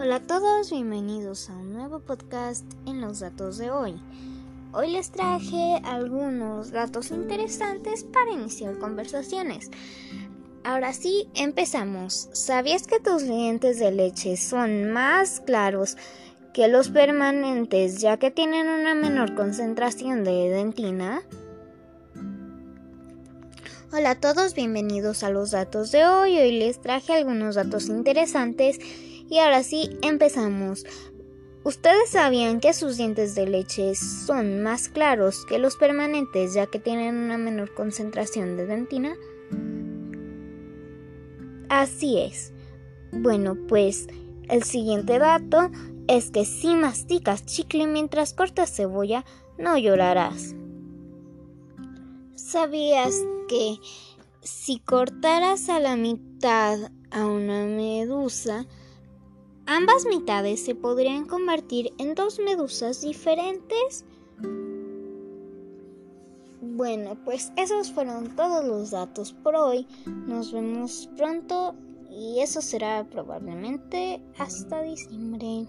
Hola a todos, bienvenidos a un nuevo podcast en los datos de hoy. Hoy les traje algunos datos interesantes para iniciar conversaciones. Ahora sí, empezamos. ¿Sabías que tus dientes de leche son más claros que los permanentes ya que tienen una menor concentración de dentina? Hola a todos, bienvenidos a los datos de hoy. Hoy les traje algunos datos interesantes y ahora sí, empezamos. ¿Ustedes sabían que sus dientes de leche son más claros que los permanentes ya que tienen una menor concentración de dentina? Así es. Bueno, pues el siguiente dato es que si masticas chicle mientras cortas cebolla, no llorarás. ¿Sabías que si cortaras a la mitad a una medusa, Ambas mitades se podrían convertir en dos medusas diferentes. Bueno, pues esos fueron todos los datos por hoy. Nos vemos pronto y eso será probablemente hasta diciembre.